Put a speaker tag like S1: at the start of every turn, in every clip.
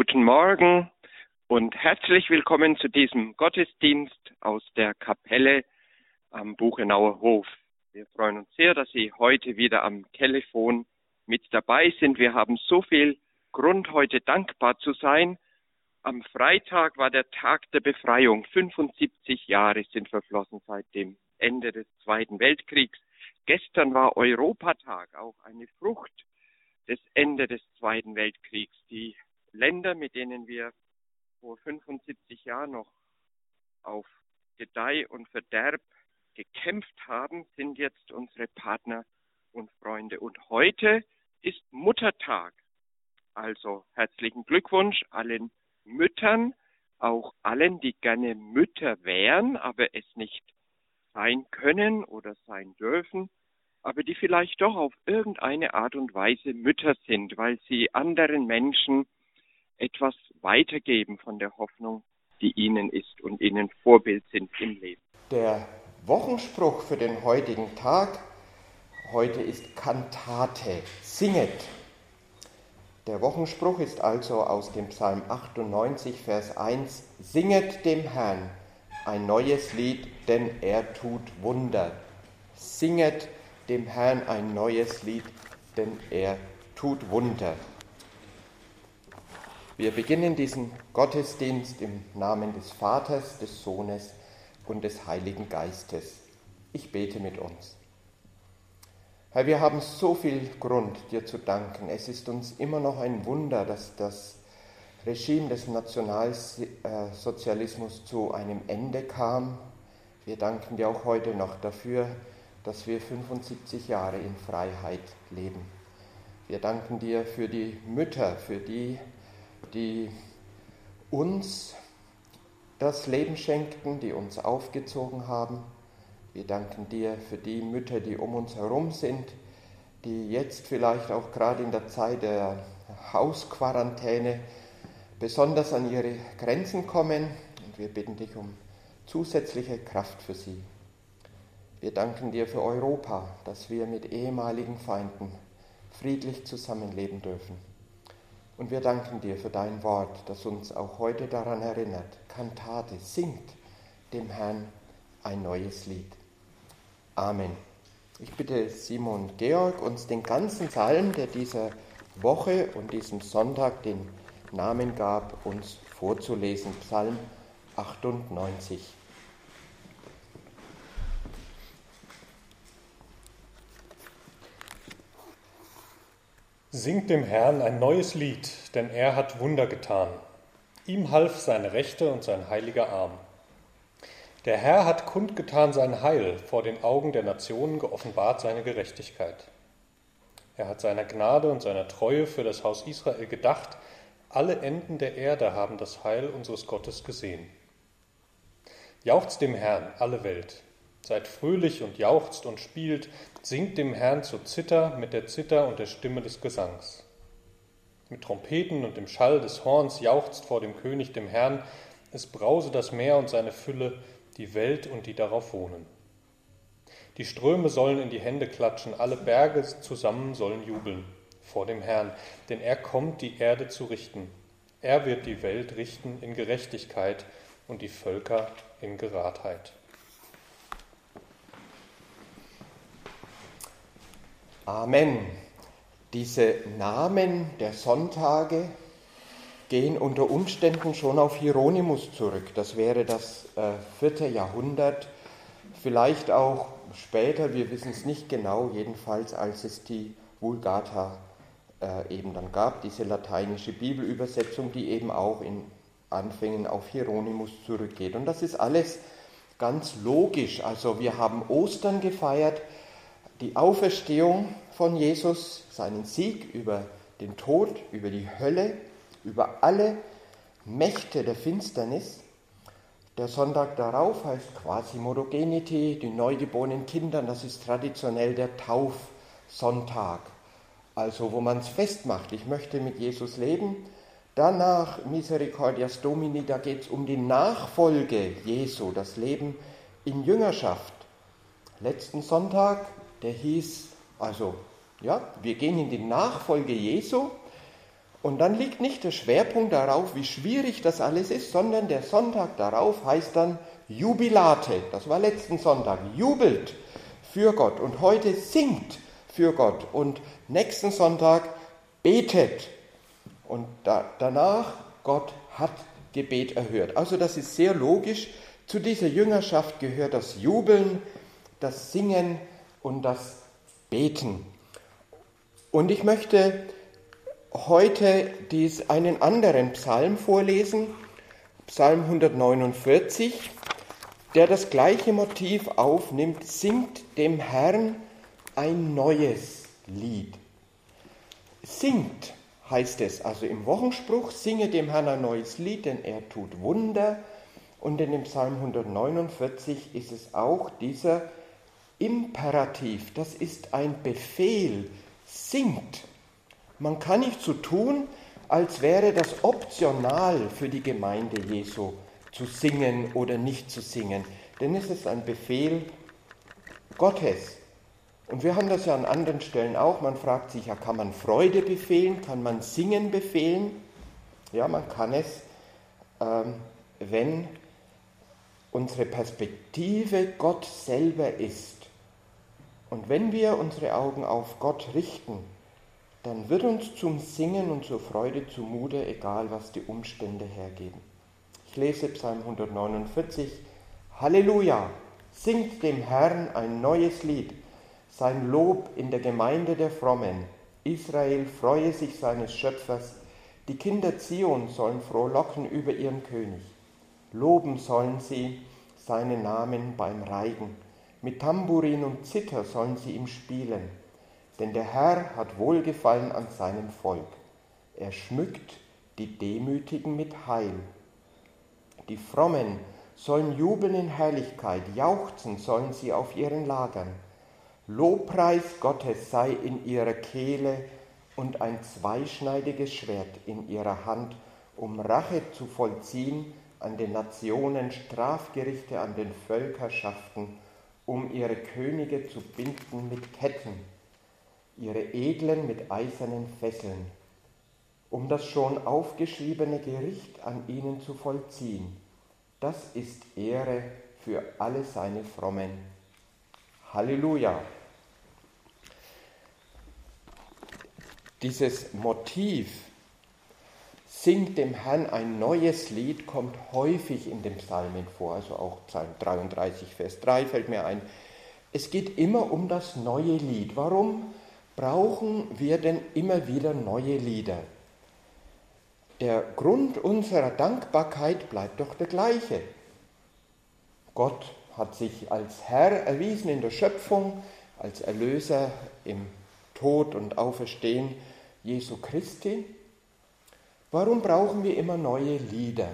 S1: Guten Morgen und herzlich willkommen zu diesem Gottesdienst aus der Kapelle am Buchenauer Hof. Wir freuen uns sehr, dass Sie heute wieder am Telefon mit dabei sind. Wir haben so viel Grund, heute dankbar zu sein. Am Freitag war der Tag der Befreiung. 75 Jahre sind verflossen seit dem Ende des Zweiten Weltkriegs. Gestern war Europatag, auch eine Frucht des Ende des Zweiten Weltkriegs. Die Länder, mit denen wir vor 75 Jahren noch auf Gedeih und Verderb gekämpft haben, sind jetzt unsere Partner und Freunde. Und heute ist Muttertag. Also herzlichen Glückwunsch allen Müttern, auch allen, die gerne Mütter wären, aber es nicht sein können oder sein dürfen, aber die vielleicht doch auf irgendeine Art und Weise Mütter sind, weil sie anderen Menschen etwas weitergeben von der Hoffnung, die ihnen ist und ihnen Vorbild sind im Leben.
S2: Der Wochenspruch für den heutigen Tag heute ist Kantate, singet. Der Wochenspruch ist also aus dem Psalm 98, Vers 1, Singet dem Herrn ein neues Lied, denn er tut Wunder. Singet dem Herrn ein neues Lied, denn er tut Wunder. Wir beginnen diesen Gottesdienst im Namen des Vaters, des Sohnes und des Heiligen Geistes. Ich bete mit uns. Herr, wir haben so viel Grund, dir zu danken. Es ist uns immer noch ein Wunder, dass das Regime des Nationalsozialismus zu einem Ende kam. Wir danken dir auch heute noch dafür, dass wir 75 Jahre in Freiheit leben. Wir danken dir für die Mütter, für die, die uns das Leben schenkten, die uns aufgezogen haben. Wir danken dir für die Mütter, die um uns herum sind, die jetzt vielleicht auch gerade in der Zeit der Hausquarantäne besonders an ihre Grenzen kommen. Und wir bitten dich um zusätzliche Kraft für sie. Wir danken dir für Europa, dass wir mit ehemaligen Feinden friedlich zusammenleben dürfen. Und wir danken dir für dein Wort, das uns auch heute daran erinnert. Kantate, singt dem Herrn ein neues Lied. Amen. Ich bitte Simon Georg, uns den ganzen Psalm, der dieser Woche und diesem Sonntag den Namen gab, uns vorzulesen. Psalm 98.
S3: Singt dem Herrn ein neues Lied, denn er hat Wunder getan. Ihm half seine Rechte und sein heiliger Arm. Der Herr hat kundgetan sein Heil, vor den Augen der Nationen geoffenbart seine Gerechtigkeit. Er hat seiner Gnade und seiner Treue für das Haus Israel gedacht, alle Enden der Erde haben das Heil unseres Gottes gesehen. Jauchzt dem Herrn, alle Welt, Seid fröhlich und jauchzt und spielt, singt dem Herrn zur Zither mit der Zither und der Stimme des Gesangs. Mit Trompeten und dem Schall des Horns jauchzt vor dem König, dem Herrn, es brause das Meer und seine Fülle, die Welt und die darauf wohnen. Die Ströme sollen in die Hände klatschen, alle Berge zusammen sollen jubeln vor dem Herrn, denn er kommt, die Erde zu richten. Er wird die Welt richten in Gerechtigkeit und die Völker in Geradheit.
S2: Amen. Diese Namen der Sonntage gehen unter Umständen schon auf Hieronymus zurück. Das wäre das äh, vierte Jahrhundert, vielleicht auch später, wir wissen es nicht genau, jedenfalls als es die Vulgata äh, eben dann gab, diese lateinische Bibelübersetzung, die eben auch in Anfängen auf Hieronymus zurückgeht. Und das ist alles ganz logisch. Also wir haben Ostern gefeiert, die Auferstehung von Jesus, seinen Sieg über den Tod, über die Hölle, über alle Mächte der Finsternis. Der Sonntag darauf heißt Quasimodogenity, die neugeborenen Kinder, das ist traditionell der Taufsonntag, also wo man es festmacht, ich möchte mit Jesus leben. Danach Misericordias Domini, da geht es um die Nachfolge Jesu, das Leben in Jüngerschaft. Letzten Sonntag der hieß, also, ja, wir gehen in die Nachfolge Jesu Und dann liegt nicht der Schwerpunkt darauf, wie schwierig das alles ist, sondern der Sonntag darauf heißt dann Jubilate. Das war letzten Sonntag. Jubelt für Gott und heute singt für Gott und nächsten Sonntag betet. Und da, danach, Gott hat Gebet erhört. Also das ist sehr logisch. Zu dieser Jüngerschaft gehört das Jubeln, das Singen und das Beten. Und ich möchte heute dies, einen anderen Psalm vorlesen, Psalm 149, der das gleiche Motiv aufnimmt, singt dem Herrn ein neues Lied. Singt heißt es also im Wochenspruch, singe dem Herrn ein neues Lied, denn er tut Wunder. Und in dem Psalm 149 ist es auch dieser Imperativ, das ist ein Befehl, singt. Man kann nicht so tun, als wäre das optional für die Gemeinde Jesu zu singen oder nicht zu singen, denn es ist ein Befehl Gottes. Und wir haben das ja an anderen Stellen auch. Man fragt sich, ja, kann man Freude befehlen? Kann man Singen befehlen? Ja, man kann es, ähm, wenn unsere Perspektive Gott selber ist. Und wenn wir unsere Augen auf Gott richten, dann wird uns zum Singen und zur Freude zumute, egal was die Umstände hergeben. Ich lese Psalm 149. Halleluja! Singt dem Herrn ein neues Lied, sein Lob in der Gemeinde der Frommen. Israel freue sich seines Schöpfers. Die Kinder Zion sollen frohlocken über ihren König. Loben sollen sie seinen Namen beim Reigen. Mit Tambourin und Zither sollen sie ihm spielen denn der Herr hat Wohlgefallen an seinem Volk. Er schmückt die Demütigen mit Heil. Die Frommen sollen jubeln in Herrlichkeit, jauchzen sollen sie auf ihren Lagern. Lobpreis Gottes sei in ihrer Kehle und ein zweischneidiges Schwert in ihrer Hand, um Rache zu vollziehen an den Nationen, Strafgerichte an den Völkerschaften, um ihre Könige zu binden mit Ketten ihre Edlen mit eisernen Fesseln, um das schon aufgeschriebene Gericht an ihnen zu vollziehen. Das ist Ehre für alle seine Frommen. Halleluja! Dieses Motiv, singt dem Herrn ein neues Lied, kommt häufig in den Psalmen vor, also auch Psalm 33, Vers 3 fällt mir ein. Es geht immer um das neue Lied. Warum? brauchen wir denn immer wieder neue Lieder? Der Grund unserer Dankbarkeit bleibt doch der gleiche. Gott hat sich als Herr erwiesen in der Schöpfung, als Erlöser im Tod und Auferstehen Jesu Christi. Warum brauchen wir immer neue Lieder?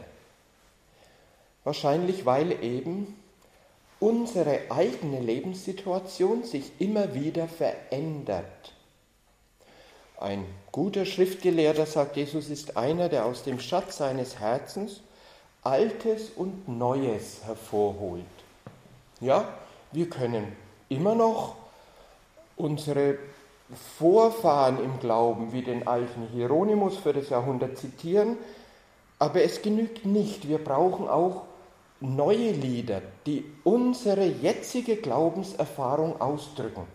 S2: Wahrscheinlich, weil eben unsere eigene Lebenssituation sich immer wieder verändert. Ein guter Schriftgelehrter, sagt Jesus, ist einer, der aus dem Schatz seines Herzens Altes und Neues hervorholt. Ja, wir können immer noch unsere Vorfahren im Glauben wie den alten Hieronymus für das Jahrhundert zitieren, aber es genügt nicht. Wir brauchen auch neue Lieder, die unsere jetzige Glaubenserfahrung ausdrücken.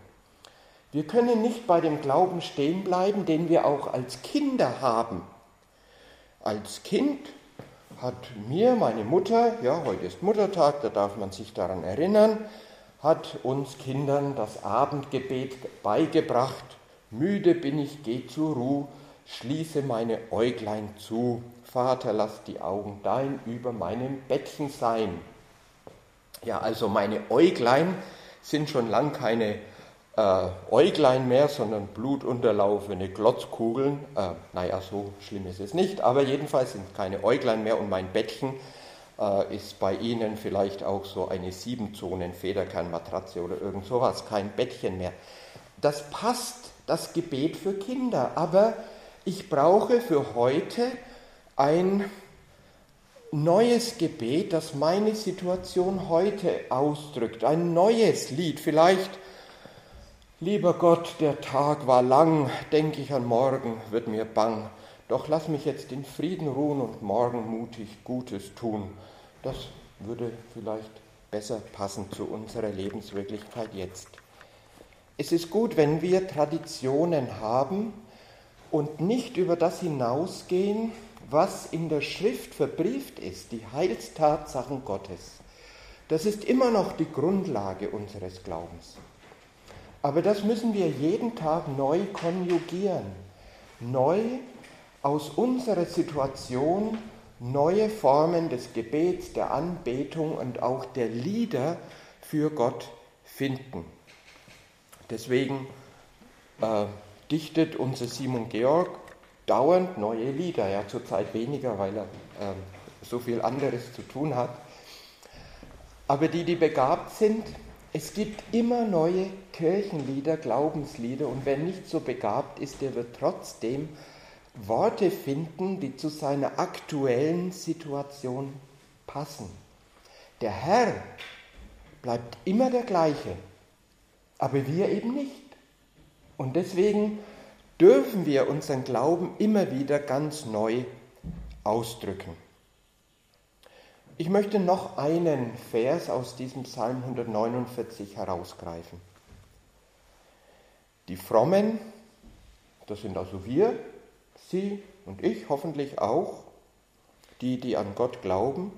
S2: Wir können nicht bei dem Glauben stehen bleiben, den wir auch als Kinder haben. Als Kind hat mir meine Mutter, ja, heute ist Muttertag, da darf man sich daran erinnern, hat uns Kindern das Abendgebet beigebracht. Müde bin ich, geh zur Ruhe, schließe meine Äuglein zu. Vater, lass die Augen dein über meinem Bettchen sein. Ja, also meine Äuglein sind schon lang keine äh, Äuglein mehr, sondern blutunterlaufene Glotzkugeln. Äh, naja, so schlimm ist es nicht, aber jedenfalls sind keine Äuglein mehr und mein Bettchen äh, ist bei Ihnen vielleicht auch so eine Siebenzonen-Federkernmatratze oder irgend sowas, kein Bettchen mehr. Das passt, das Gebet für Kinder, aber ich brauche für heute ein neues Gebet, das meine Situation heute ausdrückt, ein neues Lied, vielleicht Lieber Gott, der Tag war lang, denk ich an morgen, wird mir bang. Doch lass mich jetzt in Frieden ruhen und morgen mutig Gutes tun. Das würde vielleicht besser passen zu unserer Lebenswirklichkeit jetzt. Es ist gut, wenn wir Traditionen haben und nicht über das hinausgehen, was in der Schrift verbrieft ist, die Heilstatsachen Gottes. Das ist immer noch die Grundlage unseres Glaubens. Aber das müssen wir jeden Tag neu konjugieren, neu aus unserer Situation neue Formen des Gebets, der Anbetung und auch der Lieder für Gott finden. Deswegen äh, dichtet unser Simon Georg dauernd neue Lieder, ja zurzeit weniger, weil er äh, so viel anderes zu tun hat. Aber die, die begabt sind, es gibt immer neue Kirchenlieder, Glaubenslieder und wer nicht so begabt ist, der wird trotzdem Worte finden, die zu seiner aktuellen Situation passen. Der Herr bleibt immer der gleiche, aber wir eben nicht. Und deswegen dürfen wir unseren Glauben immer wieder ganz neu ausdrücken. Ich möchte noch einen Vers aus diesem Psalm 149 herausgreifen. Die Frommen, das sind also wir, Sie und ich hoffentlich auch, die, die an Gott glauben,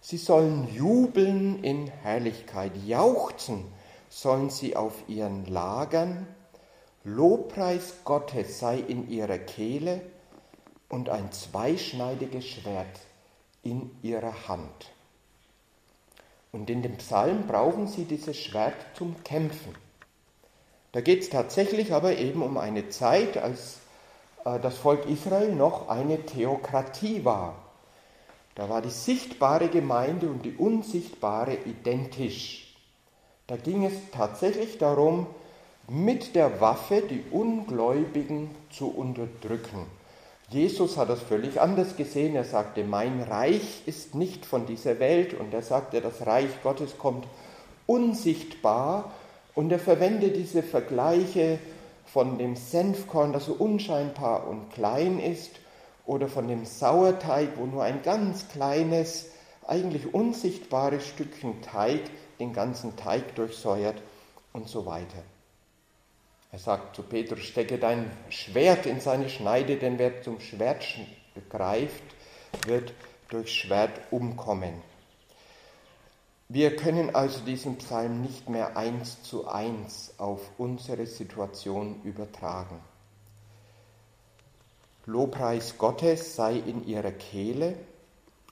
S2: sie sollen jubeln in Herrlichkeit, jauchzen sollen sie auf ihren Lagern, Lobpreis Gottes sei in ihrer Kehle und ein zweischneidiges Schwert in ihrer Hand. Und in dem Psalm brauchen sie dieses Schwert zum Kämpfen. Da geht es tatsächlich aber eben um eine Zeit, als das Volk Israel noch eine Theokratie war. Da war die sichtbare Gemeinde und die unsichtbare identisch. Da ging es tatsächlich darum, mit der Waffe die Ungläubigen zu unterdrücken. Jesus hat das völlig anders gesehen. Er sagte, mein Reich ist nicht von dieser Welt. Und er sagte, das Reich Gottes kommt unsichtbar. Und er verwendet diese Vergleiche von dem Senfkorn, das so unscheinbar und klein ist, oder von dem Sauerteig, wo nur ein ganz kleines, eigentlich unsichtbares Stückchen Teig den ganzen Teig durchsäuert und so weiter. Er sagt zu Petrus, stecke dein Schwert in seine Schneide, denn wer zum Schwert greift, wird durch Schwert umkommen. Wir können also diesen Psalm nicht mehr eins zu eins auf unsere Situation übertragen. Lobpreis Gottes sei in ihrer Kehle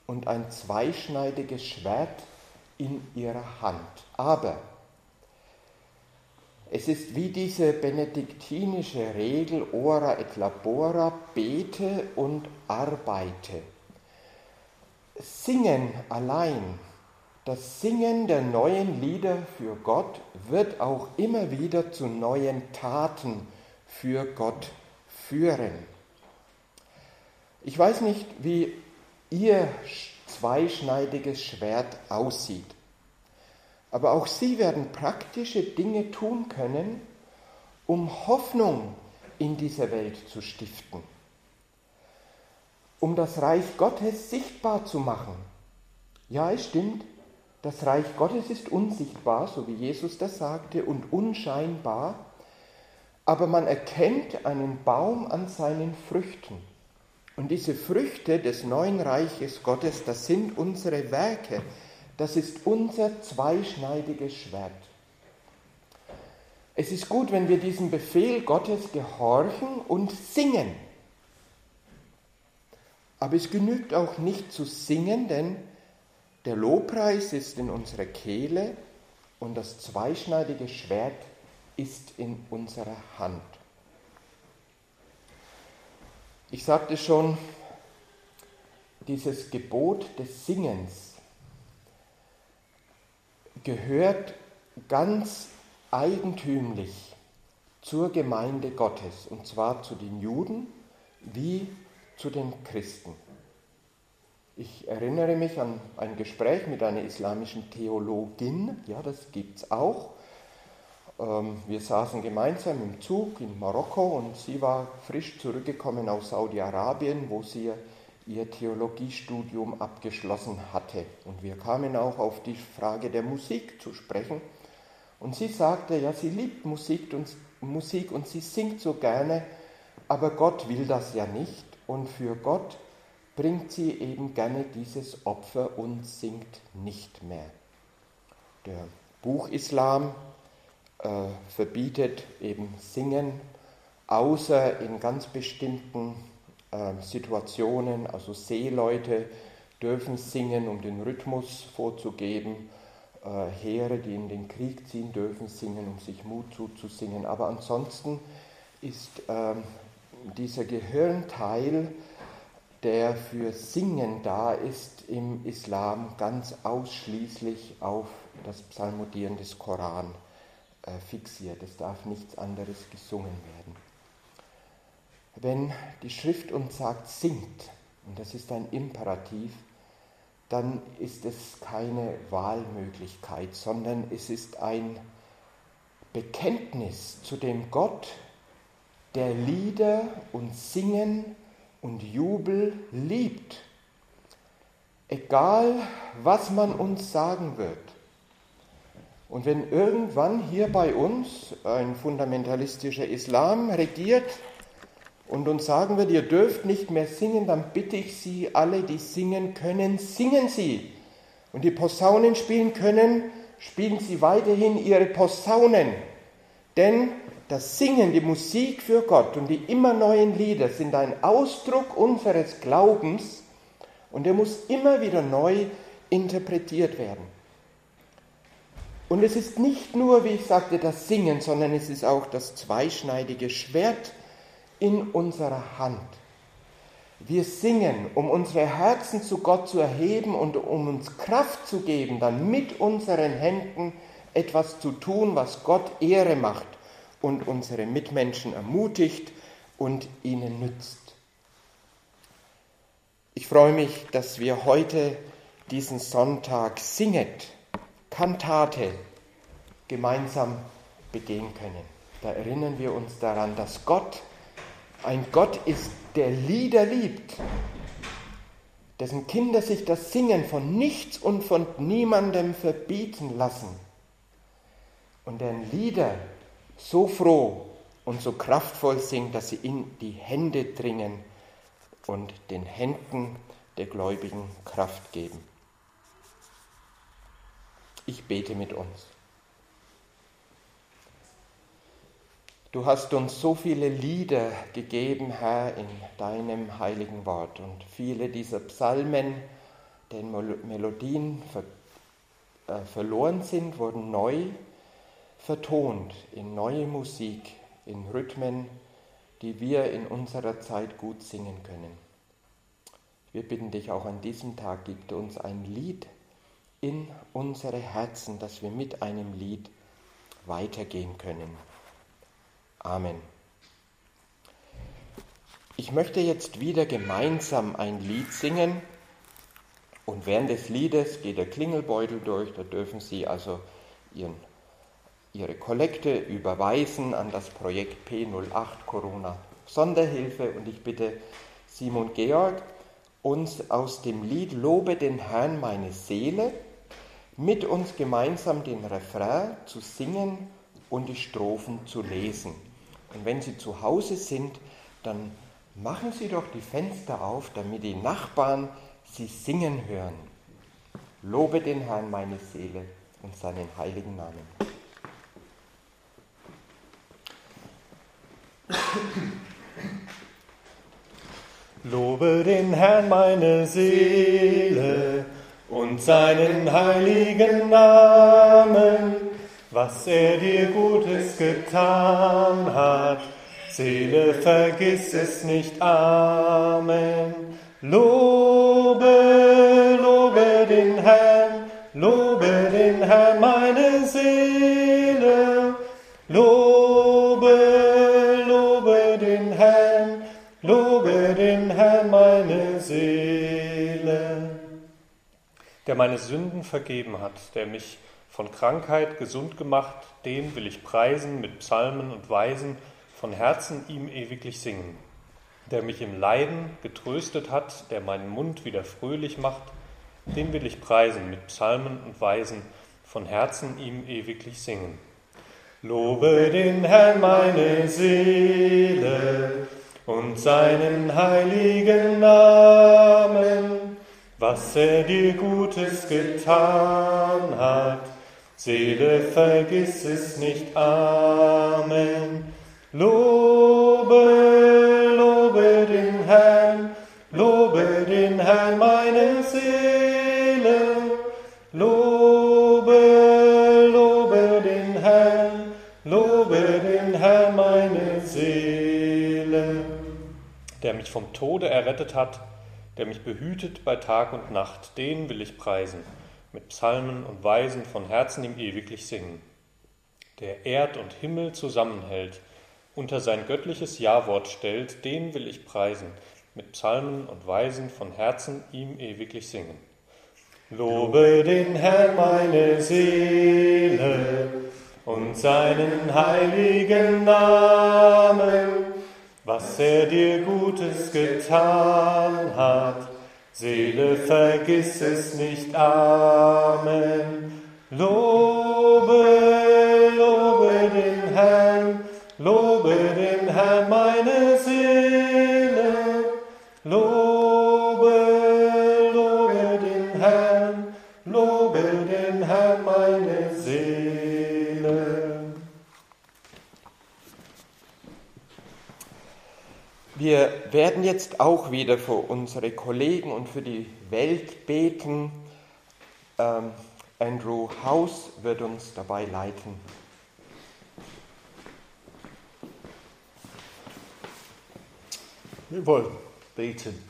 S2: und ein zweischneidiges Schwert in ihrer Hand. Aber es ist wie diese benediktinische Regel ora et labora, bete und arbeite. Singen allein das Singen der neuen Lieder für Gott wird auch immer wieder zu neuen Taten für Gott führen. Ich weiß nicht, wie Ihr zweischneidiges Schwert aussieht, aber auch Sie werden praktische Dinge tun können, um Hoffnung in dieser Welt zu stiften, um das Reich Gottes sichtbar zu machen. Ja, es stimmt, das Reich Gottes ist unsichtbar, so wie Jesus das sagte, und unscheinbar, aber man erkennt einen Baum an seinen Früchten. Und diese Früchte des neuen Reiches Gottes, das sind unsere Werke, das ist unser zweischneidiges Schwert. Es ist gut, wenn wir diesem Befehl Gottes gehorchen und singen. Aber es genügt auch nicht zu singen, denn der Lobpreis ist in unserer Kehle und das zweischneidige Schwert ist in unserer Hand. Ich sagte schon, dieses Gebot des Singens gehört ganz eigentümlich zur Gemeinde Gottes, und zwar zu den Juden wie zu den Christen. Ich erinnere mich an ein Gespräch mit einer islamischen Theologin, ja, das gibt es auch. Ähm, wir saßen gemeinsam im Zug in Marokko und sie war frisch zurückgekommen aus Saudi-Arabien, wo sie ihr Theologiestudium abgeschlossen hatte. Und wir kamen auch auf die Frage der Musik zu sprechen. Und sie sagte, ja, sie liebt Musik und, Musik und sie singt so gerne, aber Gott will das ja nicht. Und für Gott bringt sie eben gerne dieses Opfer und singt nicht mehr. Der Buchislam äh, verbietet eben Singen, außer in ganz bestimmten äh, Situationen. Also Seeleute dürfen singen, um den Rhythmus vorzugeben. Äh, Heere, die in den Krieg ziehen, dürfen singen, um sich Mut zuzusingen. Aber ansonsten ist ähm, dieser Gehirnteil, der für Singen da ist, im Islam ganz ausschließlich auf das Psalmodieren des Koran äh, fixiert. Es darf nichts anderes gesungen werden. Wenn die Schrift uns sagt, singt, und das ist ein Imperativ, dann ist es keine Wahlmöglichkeit, sondern es ist ein Bekenntnis zu dem Gott, der Lieder und Singen und Jubel liebt. Egal, was man uns sagen wird. Und wenn irgendwann hier bei uns ein fundamentalistischer Islam regiert und uns sagen wird, ihr dürft nicht mehr singen, dann bitte ich Sie, alle, die singen können, singen Sie. Und die Posaunen spielen können, spielen Sie weiterhin Ihre Posaunen. Denn das Singen, die Musik für Gott und die immer neuen Lieder sind ein Ausdruck unseres Glaubens und er muss immer wieder neu interpretiert werden. Und es ist nicht nur, wie ich sagte, das Singen, sondern es ist auch das zweischneidige Schwert in unserer Hand. Wir singen, um unsere Herzen zu Gott zu erheben und um uns Kraft zu geben, dann mit unseren Händen etwas zu tun, was Gott Ehre macht und unsere Mitmenschen ermutigt und ihnen nützt. Ich freue mich, dass wir heute diesen Sonntag singet Kantate gemeinsam begehen können. Da erinnern wir uns daran, dass Gott ein Gott ist, der Lieder liebt, dessen Kinder sich das Singen von nichts und von niemandem verbieten lassen und deren Lieder so froh und so kraftvoll singt, dass sie in die Hände dringen und den Händen der Gläubigen Kraft geben. Ich bete mit uns. Du hast uns so viele Lieder gegeben, Herr, in deinem heiligen Wort. Und viele dieser Psalmen, deren Melodien ver äh, verloren sind, wurden neu vertont in neue Musik, in Rhythmen, die wir in unserer Zeit gut singen können. Wir bitten dich auch an diesem Tag, gib uns ein Lied, in unsere Herzen, dass wir mit einem Lied weitergehen können. Amen. Ich möchte jetzt wieder gemeinsam ein Lied singen und während des Liedes geht der Klingelbeutel durch, da dürfen Sie also Ihren, Ihre Kollekte überweisen an das Projekt P08 Corona Sonderhilfe und ich bitte Simon Georg, uns aus dem Lied Lobe den Herrn meine Seele mit uns gemeinsam den Refrain zu singen und die Strophen zu lesen. Und wenn Sie zu Hause sind, dann machen Sie doch die Fenster auf, damit die Nachbarn Sie singen hören. Lobe den Herrn meine Seele und seinen heiligen Namen.
S3: Lobe den Herrn meine Seele und seinen heiligen Namen, was er dir Gutes getan hat. Seele, vergiss es nicht. Amen. Lobe, lobe den Herrn, lobe den Herrn, meine Seele. Seele der meine Sünden vergeben hat, der mich von Krankheit gesund gemacht, den will ich preisen mit Psalmen und Weisen, von Herzen ihm ewiglich singen. Der mich im Leiden getröstet hat, der meinen Mund wieder fröhlich macht, den will ich preisen mit Psalmen und Weisen, von Herzen ihm ewiglich singen. Lobe den Herrn meine Seele und seinen heiligen Namen, was er dir Gutes getan hat Seele, vergiss es nicht. Amen. Lobe, lobe den Herrn, lobe den Herrn Der mich vom Tode errettet hat, der mich behütet bei Tag und Nacht, den will ich preisen mit Psalmen und Weisen von Herzen ihm ewiglich singen. Der Erd und Himmel zusammenhält, unter sein göttliches Jawort stellt, den will ich preisen, mit Psalmen und Weisen von Herzen ihm ewiglich singen. Lobe den Herrn meine Seele und seinen heiligen Namen, was er dir Gutes getan hat Seele, vergiss es nicht. Amen. Lobe, lobe den Herrn, lobe den Herrn meine
S2: Wir werden jetzt auch wieder für unsere Kollegen und für die Welt beten. Ähm, Andrew House wird uns dabei leiten.
S4: Wir wollen beten.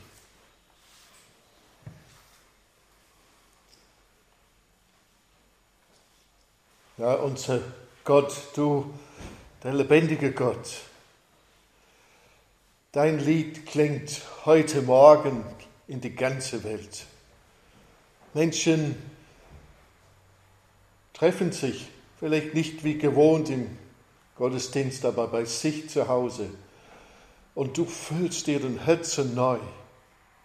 S4: Ja, unser Gott, du, der lebendige Gott, Dein Lied klingt heute Morgen in die ganze Welt. Menschen treffen sich vielleicht nicht wie gewohnt im Gottesdienst, aber bei sich zu Hause. Und du füllst ihren Herzen neu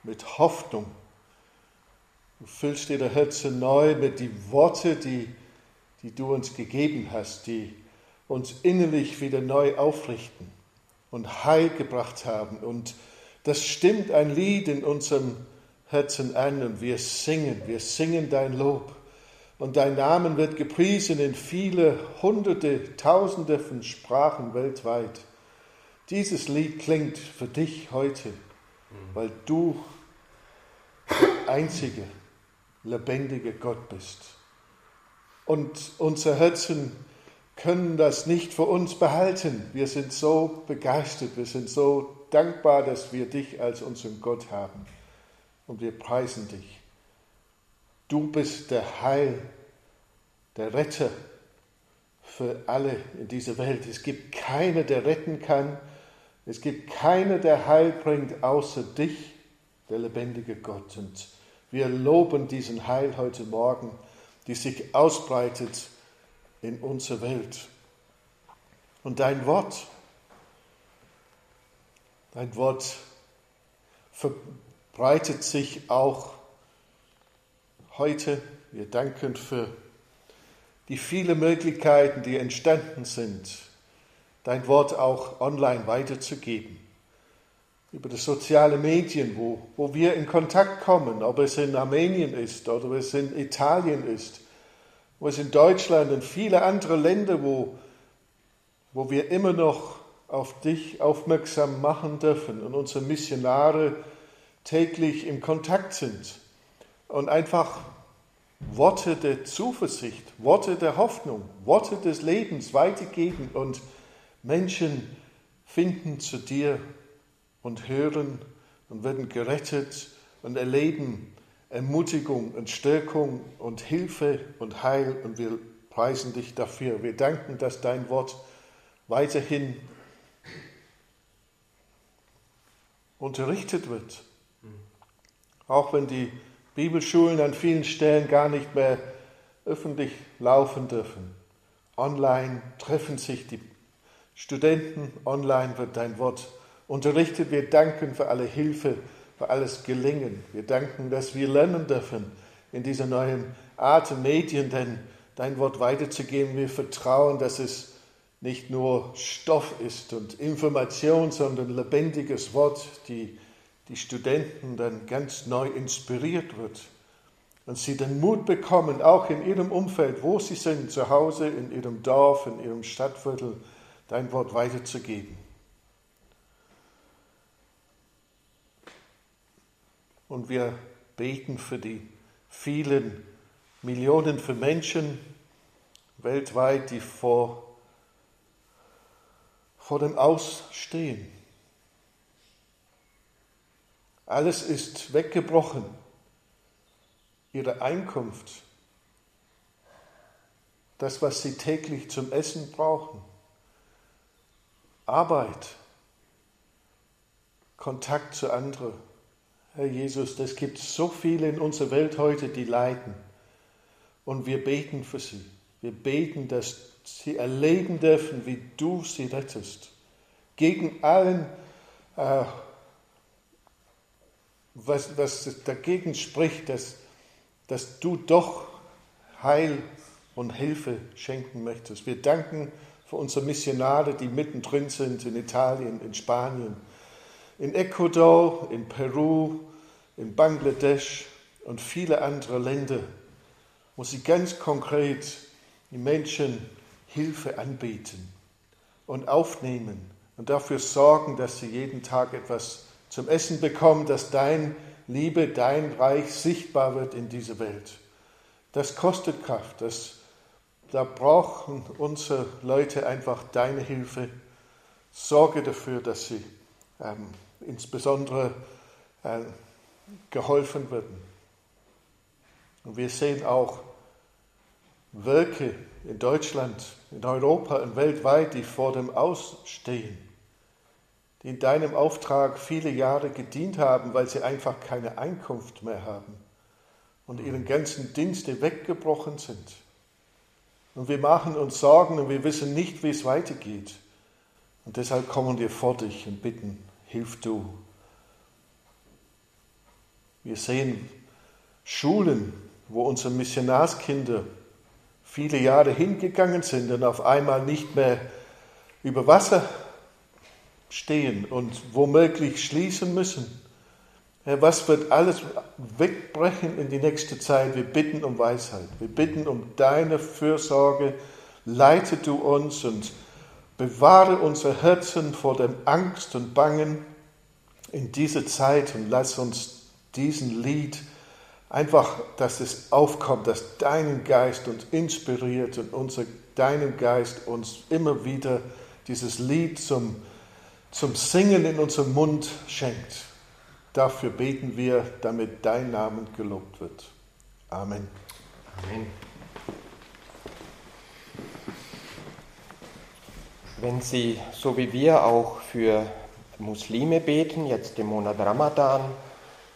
S4: mit Hoffnung. Du füllst ihre Herzen neu mit den Worten, die, die du uns gegeben hast, die uns innerlich wieder neu aufrichten und Heil gebracht haben. Und das stimmt ein Lied in unserem Herzen an und wir singen, wir singen dein Lob. Und dein Name wird gepriesen in viele Hunderte, Tausende von Sprachen weltweit. Dieses Lied klingt für dich heute, weil du der einzige lebendige Gott bist. Und unser Herzen können das nicht für uns behalten. Wir sind so begeistert, wir sind so dankbar, dass wir dich als unseren Gott haben. Und wir preisen dich. Du bist der Heil, der Retter für alle in dieser Welt. Es gibt keiner, der retten kann. Es gibt keiner, der Heil bringt, außer dich, der lebendige Gott. Und wir loben diesen Heil heute Morgen, die sich ausbreitet in unserer Welt. Und dein Wort, dein Wort verbreitet sich auch heute. Wir danken für die vielen Möglichkeiten, die entstanden sind, dein Wort auch online weiterzugeben. Über die sozialen Medien, wo, wo wir in Kontakt kommen, ob es in Armenien ist oder ob es in Italien ist wo es in Deutschland und viele andere Länder, wo, wo wir immer noch auf dich aufmerksam machen dürfen und unsere Missionare täglich im Kontakt sind und einfach Worte der Zuversicht, Worte der Hoffnung, Worte des Lebens weitergeben und Menschen finden zu dir und hören und werden gerettet und erleben Ermutigung und Stärkung und Hilfe und Heil und wir preisen dich dafür. Wir danken, dass dein Wort weiterhin unterrichtet wird. Auch wenn die Bibelschulen an vielen Stellen gar nicht mehr öffentlich laufen dürfen. Online treffen sich die Studenten, online wird dein Wort unterrichtet. Wir danken für alle Hilfe, für alles Gelingen. Wir danken, dass wir lernen dürfen in dieser neuen Art Medien, denn dein Wort weiterzugeben. Wir vertrauen, dass es nicht nur Stoff ist und Information, sondern lebendiges Wort, die die Studenten dann ganz neu inspiriert wird und sie den Mut bekommen, auch in ihrem Umfeld, wo sie sind, zu Hause, in ihrem Dorf, in ihrem Stadtviertel, dein Wort weiterzugeben. Und wir beten für die vielen Millionen von Menschen weltweit, die vor, vor dem Ausstehen alles ist weggebrochen. Ihre Einkunft, das, was sie täglich zum Essen brauchen, Arbeit, Kontakt zu anderen. Herr Jesus, es gibt so viele in unserer Welt heute, die leiden. Und wir beten für sie. Wir beten, dass sie erleben dürfen, wie du sie rettest. Gegen allen äh, was, was dagegen spricht, dass, dass du doch Heil und Hilfe schenken möchtest. Wir danken für unsere Missionare, die mittendrin sind in Italien, in Spanien, in Ecuador, in Peru, in Bangladesch und viele andere Länder, wo sie ganz konkret die Menschen Hilfe anbieten und aufnehmen und dafür sorgen, dass sie jeden Tag etwas zum Essen bekommen, dass dein Liebe, dein Reich sichtbar wird in dieser Welt. Das kostet Kraft. Das, da brauchen unsere Leute einfach deine Hilfe. Sorge dafür, dass sie ähm, insbesondere äh, geholfen werden. Und wir sehen auch Werke in Deutschland, in Europa und weltweit, die vor dem Ausstehen die in deinem Auftrag viele Jahre gedient haben, weil sie einfach keine Einkunft mehr haben und ihren ganzen Dienste weggebrochen sind. Und wir machen uns Sorgen und wir wissen nicht, wie es weitergeht. Und deshalb kommen wir vor dich und bitten, hilf du. Wir sehen Schulen, wo unsere Missionarskinder viele Jahre hingegangen sind und auf einmal nicht mehr über Wasser stehen und womöglich schließen müssen. Herr, was wird alles wegbrechen in die nächste Zeit? Wir bitten um Weisheit. Wir bitten um deine Fürsorge. Leite du uns und bewahre unsere Herzen vor dem Angst und Bangen in dieser Zeit und lass uns diesen Lied einfach, dass es aufkommt, dass dein Geist uns inspiriert und unser, deinen Geist uns immer wieder dieses Lied zum zum Singen in unserem Mund schenkt. Dafür beten wir, damit dein Name gelobt wird. Amen. Amen.
S2: Wenn Sie, so wie wir, auch für Muslime beten, jetzt im Monat Ramadan,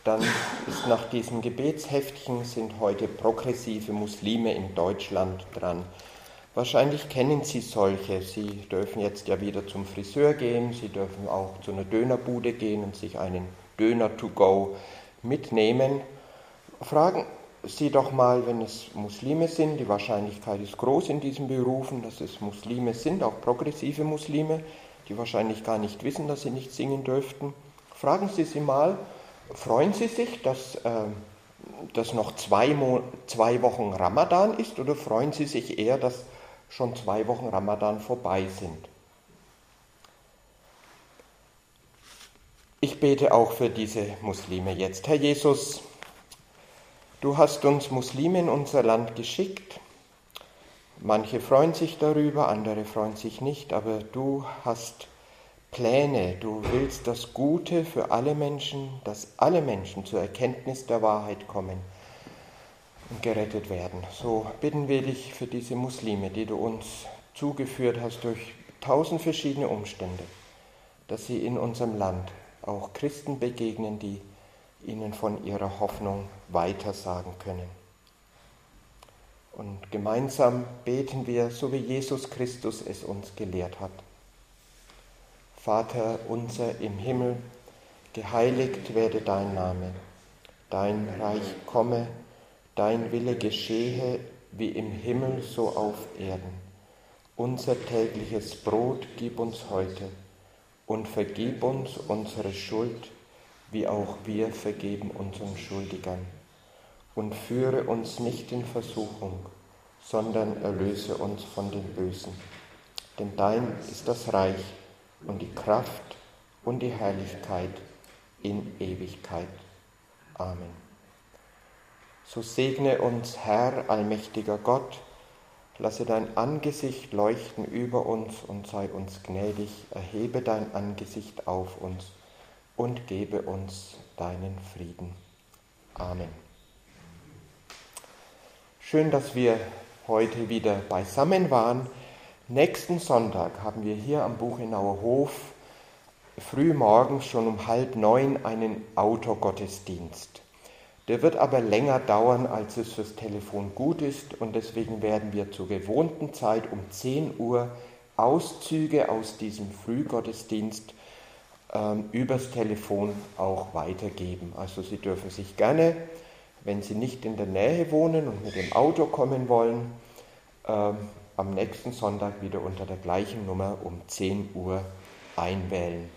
S2: dann ist nach diesem Gebetsheftchen sind heute progressive Muslime in Deutschland dran. Wahrscheinlich kennen Sie solche. Sie dürfen jetzt ja wieder zum Friseur gehen, Sie dürfen auch zu einer Dönerbude gehen und sich einen Döner to go mitnehmen. Fragen Sie doch mal, wenn es Muslime sind, die Wahrscheinlichkeit ist groß in diesen Berufen, dass es Muslime sind, auch progressive Muslime, die wahrscheinlich gar nicht wissen, dass sie nicht singen dürften. Fragen Sie sie mal, freuen Sie sich, dass, äh, dass noch zwei, Mo zwei Wochen Ramadan ist oder freuen Sie sich eher, dass schon zwei Wochen Ramadan vorbei sind. Ich bete auch für diese Muslime jetzt. Herr Jesus, du hast uns Muslime in unser Land geschickt. Manche freuen sich darüber, andere freuen sich nicht, aber du hast Pläne, du willst das Gute für alle Menschen, dass alle Menschen zur Erkenntnis der Wahrheit kommen und gerettet werden. So bitten wir dich für diese Muslime, die du uns zugeführt hast durch tausend verschiedene Umstände, dass sie in unserem Land auch Christen begegnen, die ihnen von ihrer Hoffnung weitersagen können. Und gemeinsam beten wir, so wie Jesus Christus es uns gelehrt hat. Vater unser im Himmel, geheiligt werde dein Name, dein Reich komme, dein Wille geschehe wie im Himmel so auf Erden. Unser tägliches Brot gib uns heute und vergib uns unsere Schuld, wie auch wir vergeben unseren Schuldigern und führe uns nicht in Versuchung, sondern erlöse uns von dem Bösen. Denn dein ist das Reich und die Kraft und die Herrlichkeit in Ewigkeit. Amen. So segne uns, Herr, allmächtiger Gott, lasse dein Angesicht leuchten über uns und sei uns gnädig, erhebe dein Angesicht auf uns und gebe uns deinen Frieden. Amen. Schön, dass wir heute wieder beisammen waren. Nächsten Sonntag haben wir hier am Buchenauer Hof früh morgens schon um halb neun einen Autogottesdienst. Der wird aber länger dauern, als es fürs Telefon gut ist und deswegen werden wir zur gewohnten Zeit um 10 Uhr Auszüge aus diesem Frühgottesdienst ähm, übers Telefon auch weitergeben. Also Sie dürfen sich gerne wenn Sie nicht in der Nähe wohnen und mit dem Auto kommen wollen, äh, am nächsten Sonntag wieder unter der gleichen Nummer um 10 Uhr einwählen.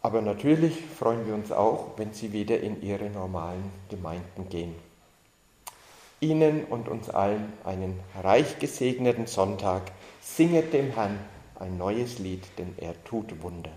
S2: Aber natürlich freuen wir uns auch, wenn Sie wieder in Ihre normalen Gemeinden gehen. Ihnen und uns allen einen reich gesegneten Sonntag. Singet dem Herrn ein neues Lied, denn er tut Wunder.